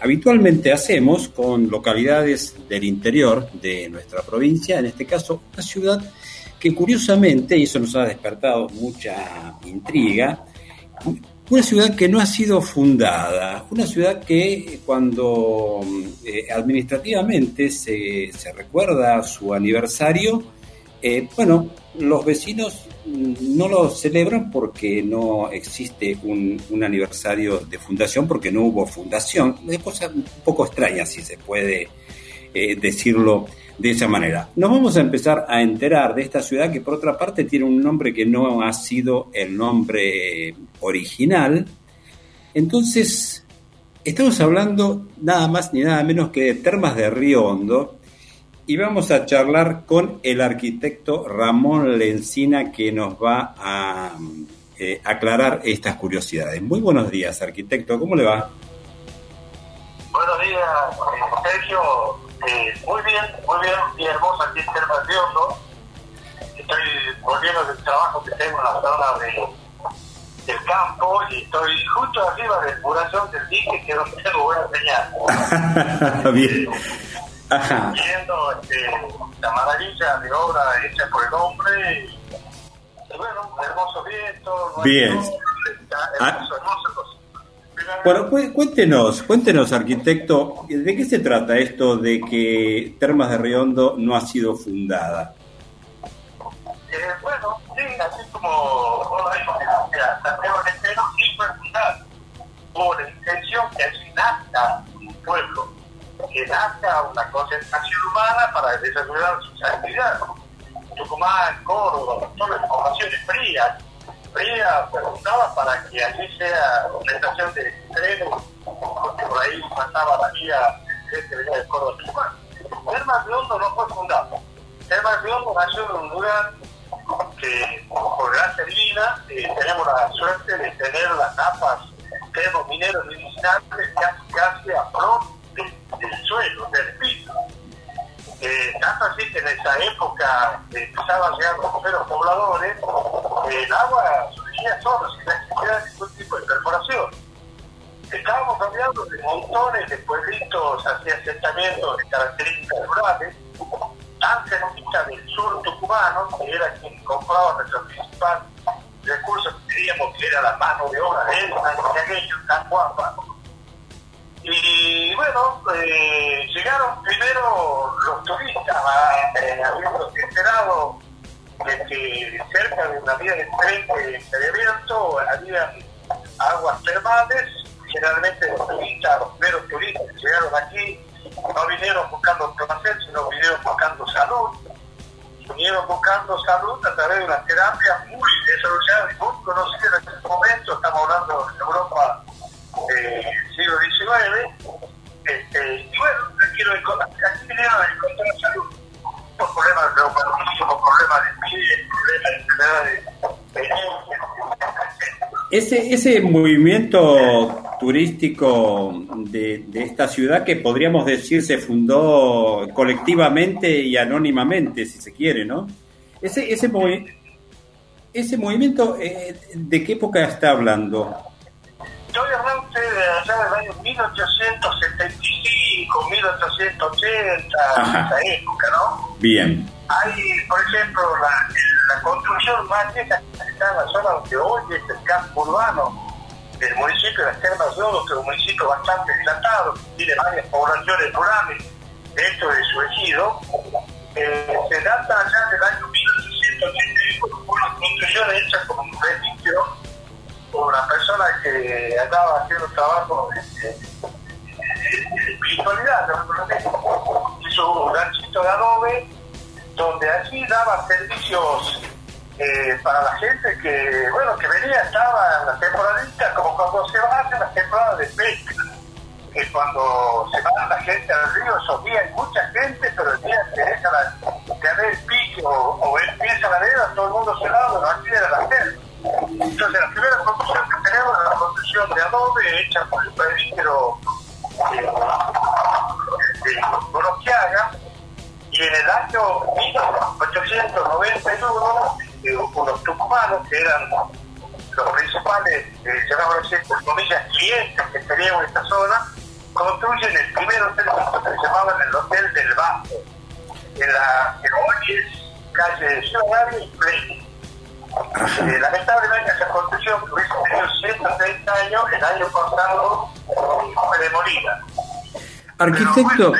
habitualmente hacemos con localidades del interior de nuestra provincia, en este caso una ciudad que curiosamente, y eso nos ha despertado mucha intriga, una ciudad que no ha sido fundada, una ciudad que cuando eh, administrativamente se, se, recuerda su aniversario, eh, bueno, los vecinos no lo celebran porque no existe un, aniversario de fundación, porque no hubo fundación. Es cosa un poco extraña, si se puede eh, decirlo de esa manera. Nos vamos a empezar a enterar de esta ciudad que por otra parte tiene un nombre que no ha sido el nombre original. Entonces, estamos hablando nada más ni nada menos que de Termas de Río Hondo, y vamos a charlar con el arquitecto Ramón Lencina que nos va a eh, aclarar estas curiosidades. Muy buenos días, arquitecto, ¿cómo le va? Buenos días, Sergio. Eh, muy bien, muy bien, y hermoso aquí en Termas Estoy volviendo del trabajo que tengo en la zona de, del campo y estoy justo arriba de depuración del dique que no tengo buena señal. bien. Ajá. viendo este, la maravilla de obra hecha por el hombre. Y, bueno, hermoso viento. Bien. Ah. Bueno, cuéntenos, cuéntenos, arquitecto, ¿de qué se trata esto de que Termas de Riondo no ha sido fundada? Eh, bueno, sí, así como vos Santiago entero sí fue fundada por la intención que así nazca un pueblo que nazca una concentración humana para desarrollar sus actividades. Tucumán, Córdoba, todas las poblaciones frías, frías, preguntaba para que allí sea una estación de trenes, porque por ahí pasaba la vía gente venía de Córdoba Tucumán. Termas de Hondo no fue fundado. Termas de Hondo nació en un lugar que, por gracia divina, eh, tenemos la suerte de tener las tapas mineros medicinales casi, casi a flor del suelo, del piso. Eh, tanto así que en esa época empezaban a llegar los primeros pobladores, el agua surgía solo, sin necesidad de ningún tipo de perforación. Estábamos hablando de montones de pueblitos hacia asentamientos de características rurales, tan cerquita del sur tucumano, que era quien compraba nuestro principal recurso que teníamos, que era la mano de obra de él, tan guapa y bueno, eh, llegaron primero los turistas, eh, habiendo enterado de que cerca de una vía de tren había abierto había aguas termales. Generalmente los turistas, los primeros turistas que llegaron aquí, no vinieron buscando placer, sino vinieron buscando salud. Vinieron buscando salud a través de una terapia muy desarrollada y muy conocida en este momento. Estamos hablando de Europa eh, siglo XIX. Este, y bueno, aquí, lo, aquí vinieron a encontrar salud por problemas de por problemas de pie, problemas de ese, ese movimiento turístico de, de, esta ciudad que podríamos decir se fundó colectivamente y anónimamente, si se quiere, ¿no? Ese, ese, ese movimiento, eh, ¿de qué época está hablando? Allá del año 1875, 1880, esa época, ¿no? Bien. Hay, por ejemplo, la, la construcción más vieja está en la zona donde hoy es el campo urbano del municipio de las Termas de Oro, que es un municipio bastante dilatado, tiene varias poblaciones rurales dentro de su ejido. Eh, se data allá del año 1881, una construcción hecha con un una persona que andaba haciendo trabajo de, espiritualidad, hizo un ranchito de adobe, donde allí daba servicios eh, para la gente que, bueno, que venía, estaba en la temporadita, como cuando se va a las temporadas de pesca, que cuando se va la gente al río, esos días mucha gente, pero el día que deja la, que el pique o, o empieza la arena, todo el mundo se va, bueno, aquí era la gente entonces, la primera construcción que tenemos es la construcción de adobe hecha por el presbítero de Gorostiaga, y en el año 1891, eh, unos tucumanos, que eran los principales, eh, por comillas, clientes que teníamos en esta zona, construyen el primer hotel que se llamaba el Hotel del Bajo, en la que hoy es calle Ciudad y. Eh, lamentablemente esa construcción que hubiese tenido 130 años, el año pasado fue demolida. Arquitecto,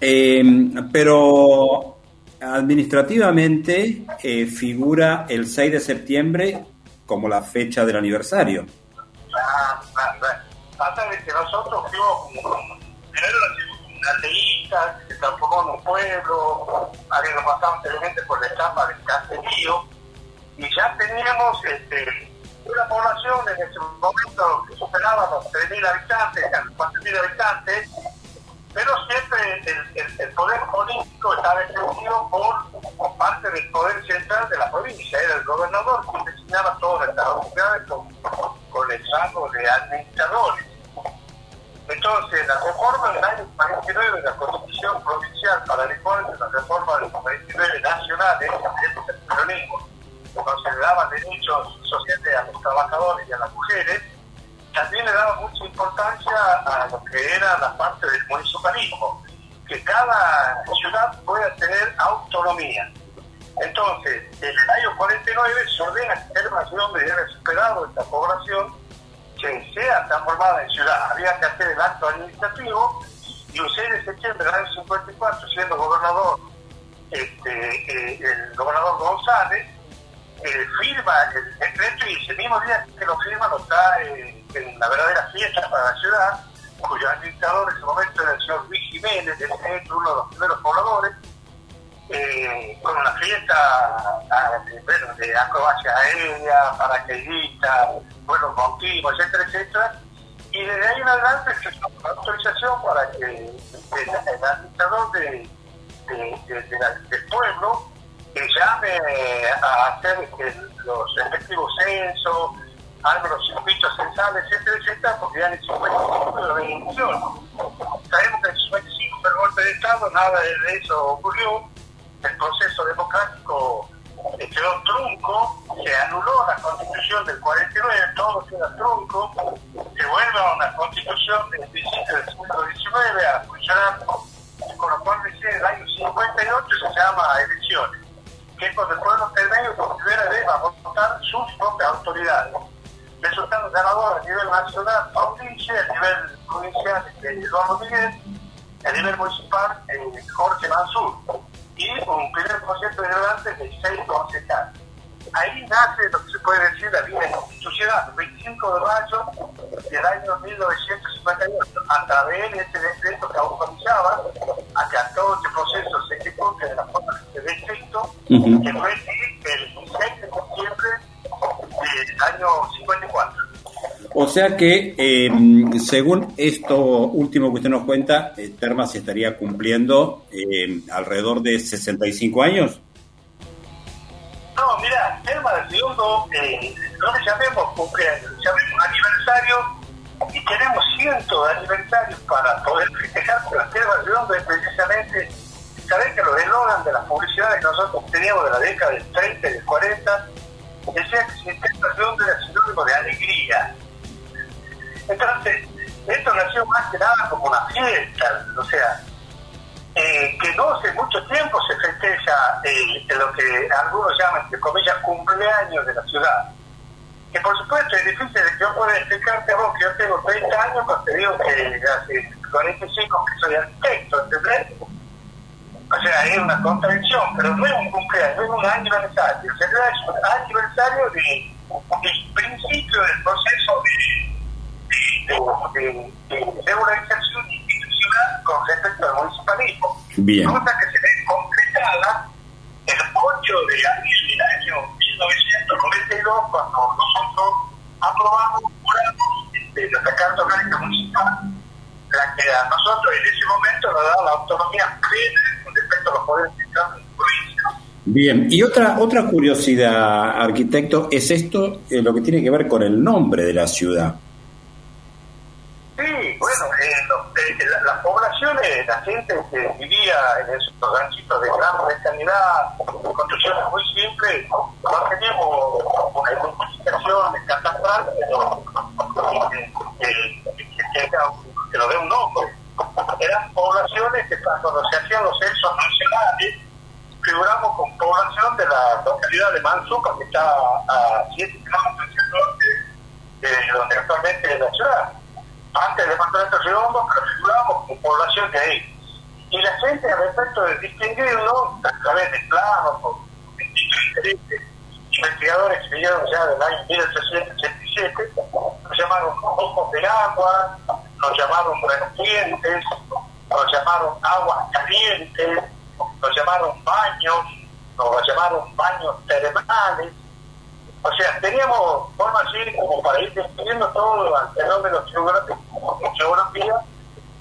eh, pero administrativamente eh, figura el 6 de septiembre como la fecha del aniversario. Ah, Pasa de que nosotros fuimos primero que se transformó en un pueblo, habíamos pasado anteriormente por la etapa del caserío y ya teníamos este, una población en ese momento que superaba los 3.000 habitantes, los 4.000 habitantes, pero siempre el, poder político estaba extendido por, parte del poder central de la provincia, era el gobernador que designaba todas las autoridades con, el rango de administradores. Entonces, la reforma del año 49 de la Constitución Provincial para el de la reforma del 49 nacionales, el peronismo, cuando se le daban derechos sociales a los trabajadores y a las mujeres, también le daba mucha importancia a lo que era la parte del municipalismo, que cada ciudad pueda tener autonomía. Entonces, en el año 49 se ordena que una ciudad donde haya superado esta población sea transformada en ciudad. Había que hacer el acto administrativo y un 6 de septiembre del año 54, siendo gobernador este, eh, el gobernador González, eh, firma el decreto y ese mismo día que lo firma lo está eh, en la verdadera fiesta para la ciudad, cuyo administrador en ese momento era el señor Luis Jiménez, de uno de los primeros pobladores, eh, con una fiesta ah, de acrobacia aérea, paracaidista, buenos motivos, etcétera, etcétera. Y desde ahí en adelante se una autorización para que el, administrador de, del pueblo llame a hacer los respectivos censos, algo los circuitos censales, etcétera, etcétera, porque ya en el 55 de la bendición. Sabemos que en el 55 fue el golpe de Estado, nada de eso ocurrió el proceso democrático quedó trunco, se anuló la constitución del 49, todo queda trunco, se vuelve a una constitución del principio del siglo XIX autoridades. Resultando ganadores a nivel nacional, Mauricio, a nivel provincial, Eduardo Miguel, a nivel municipal, Jorge Mansur y un primer proyecto de gobernantes de seis concejales. Ahí nace lo que se puede decir la vida institucional, el 25 de mayo del año 1958. A través de este decreto que autorizaba a que a todo este proceso se ejecute de la forma que se ve escrito, que fue O sea que, eh, según esto último que usted nos cuenta, eh, Terma se estaría cumpliendo eh, alrededor de 65 años. No, mira, Terma del Segundo, no le llamemos cumpleaños, llamemos aniversario y tenemos cientos de aniversarios para poder festejar, pero Terma del Segundo es precisamente, sabés que los eslogan de las publicidades que nosotros teníamos de la década del 30 y del 40, decía que Terma del Segundo era sinónimo de alegría entonces, esto nació más que nada como una fiesta, o sea, eh, que no hace mucho tiempo se festeja eh, lo que algunos llaman, entre comillas, cumpleaños de la ciudad. Que por supuesto es difícil que yo pueda explicarte a vos que yo tengo 30 años, pero te digo que hace 45 que soy arquitecto, ¿entendés? O sea, es una contradicción, pero no es un cumpleaños, es un aniversario. O sea, es un aniversario de, del principio del proceso de de, de, de regularización institucional con respecto al municipalismo. Bien. Cosa que se ve concretada el 8 de abril del año 1992, cuando nosotros aprobamos este, la Carta Orgánica Municipal, la que a nosotros en ese momento nos da la autonomía plena con respecto a los poderes centrales de provincia. Bien, y otra otra curiosidad, arquitecto, es esto eh, lo que tiene que ver con el nombre de la ciudad. Sí, bueno, eh, eh, las la gente que vivía en esos ranchitos de gran rectanidad, construcciones muy simples, no teníamos una identificación catastral, pero que, que, que, lo dé un nombre. Poblaciones que cuando se hacían los censos nacionales, figuramos con población de la localidad de Manzuca, que está a 7 kilómetros del norte de donde actualmente es la ciudad. Antes del departamento de Redondo, pero figuramos con población de ahí. Y la al respecto de distinguirlo, a través de investigadores que vinieron ya del año 1887, nos llamaron ojos de agua, nos llamaron vertientes, nos llamaron aguas calientes, nos llamaron baños, nos llamaron baños termales. O sea, teníamos forma así como para ir describiendo todo el fenómeno geográfico, geografía,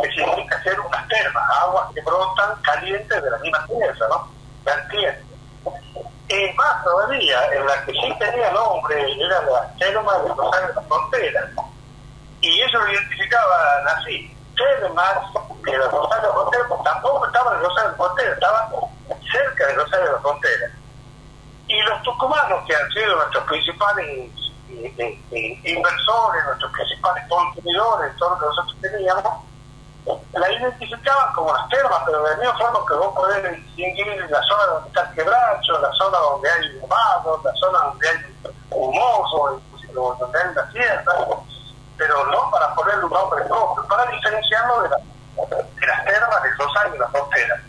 que significa ser unas termas, aguas que brotan calientes de la misma tierra, ¿no? Vertientes. Y más todavía, en la que sí tenía nombre, era la terma de los de la frontera. Y eso lo identificaban así, termas de los Rosario de la Frontera, pues tampoco estaban en Rosario de la Frontera, estaban cerca de Rosario de la Frontera. Y los tucumanos, que han sido nuestros principales eh, eh, eh, inversores, nuestros principales consumidores, todo lo que nosotros teníamos, la identificaban como las termas, pero de la misma forma que vos podés distinguir la zona donde está el quebracho, la zona donde hay humanos, la zona donde hay humoso, donde hay la sierra, pero no para ponerle un nombre propio, para diferenciarlo de, la, de las termas de Rosario y la frontera.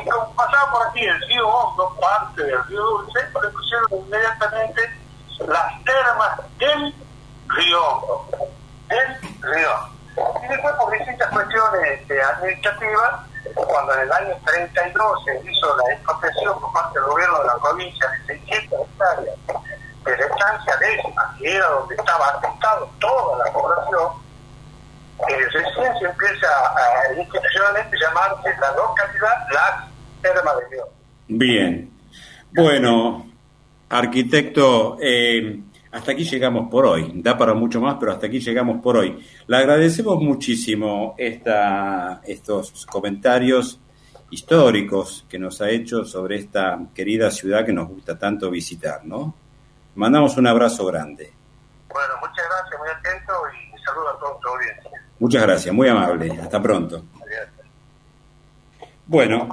Y como pasaba por aquí el río Hondo, parte del río Dulce, le pusieron inmediatamente las termas del río Hondo, del río cuestiones este, administrativas, cuando en el año 32 se hizo la expropiación por parte del gobierno de la provincia de 600 hectáreas de la estancia décima, que era donde estaba afectado toda la población, eh, recién se empieza a institucionalmente llamarse la localidad La Terma de Dios. Bien. Bueno, arquitecto, eh, hasta aquí llegamos por hoy. Da para mucho más, pero hasta aquí llegamos por hoy. Le agradecemos muchísimo esta, estos comentarios históricos que nos ha hecho sobre esta querida ciudad que nos gusta tanto visitar, ¿no? Mandamos un abrazo grande. Bueno, muchas gracias, muy atento y saludo a toda tu audiencia. Muchas gracias, muy amable. Hasta pronto. Adiós. Bueno,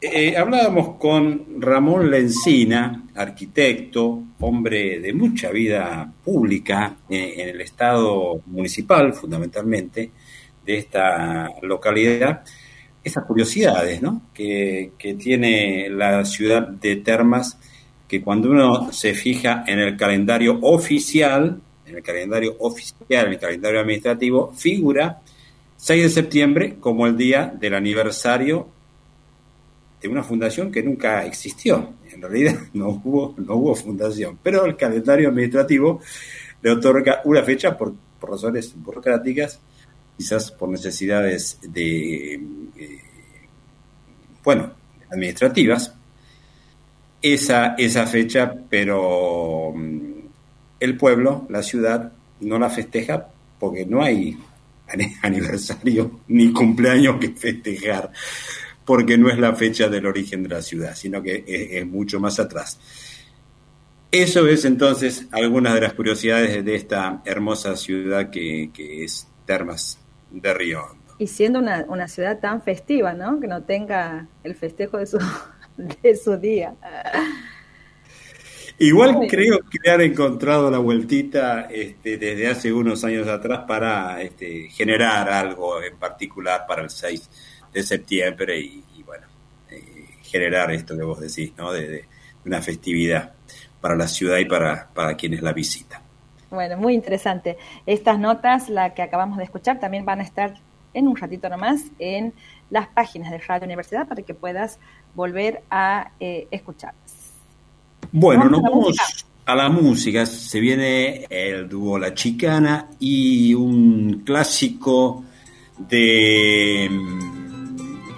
eh, hablábamos con Ramón Lencina, arquitecto, hombre de mucha vida pública eh, en el estado municipal, fundamentalmente, de esta localidad. Esas curiosidades ¿no? que, que tiene la ciudad de Termas, que cuando uno se fija en el calendario oficial, en el calendario oficial, en el calendario administrativo, figura 6 de septiembre como el día del aniversario de una fundación que nunca existió. En realidad no hubo, no hubo fundación, pero el calendario administrativo le otorga una fecha por, por razones burocráticas, quizás por necesidades de, eh, bueno, administrativas, esa, esa fecha, pero mm, el pueblo, la ciudad, no la festeja porque no hay aniversario ni cumpleaños que festejar porque no es la fecha del origen de la ciudad, sino que es, es mucho más atrás. Eso es entonces algunas de las curiosidades de esta hermosa ciudad que, que es Termas de Río Hondo. Y siendo una, una, ciudad tan festiva, ¿no? Que no tenga el festejo de su, de su día. Igual Muy creo que han encontrado la vueltita este, desde hace unos años atrás para este, generar algo en particular para el 6 de septiembre y, y bueno, eh, generar esto que vos decís, ¿no? De, de, una festividad para la ciudad y para, para quienes la visitan. Bueno, muy interesante. Estas notas, la que acabamos de escuchar, también van a estar en un ratito nomás en las páginas de Radio Universidad para que puedas volver a eh, escucharlas. Bueno, nos vamos a la música. Se viene el dúo La Chicana y un clásico de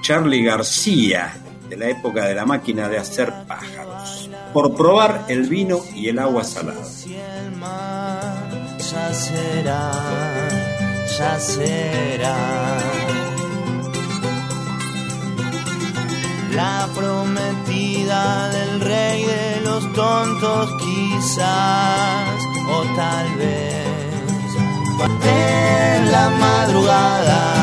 Charlie García, de la época de la máquina de hacer pájaros, por probar el vino y el agua salada. Ya será, ya será. La prometida del rey de los tontos quizás, o tal vez en la madrugada.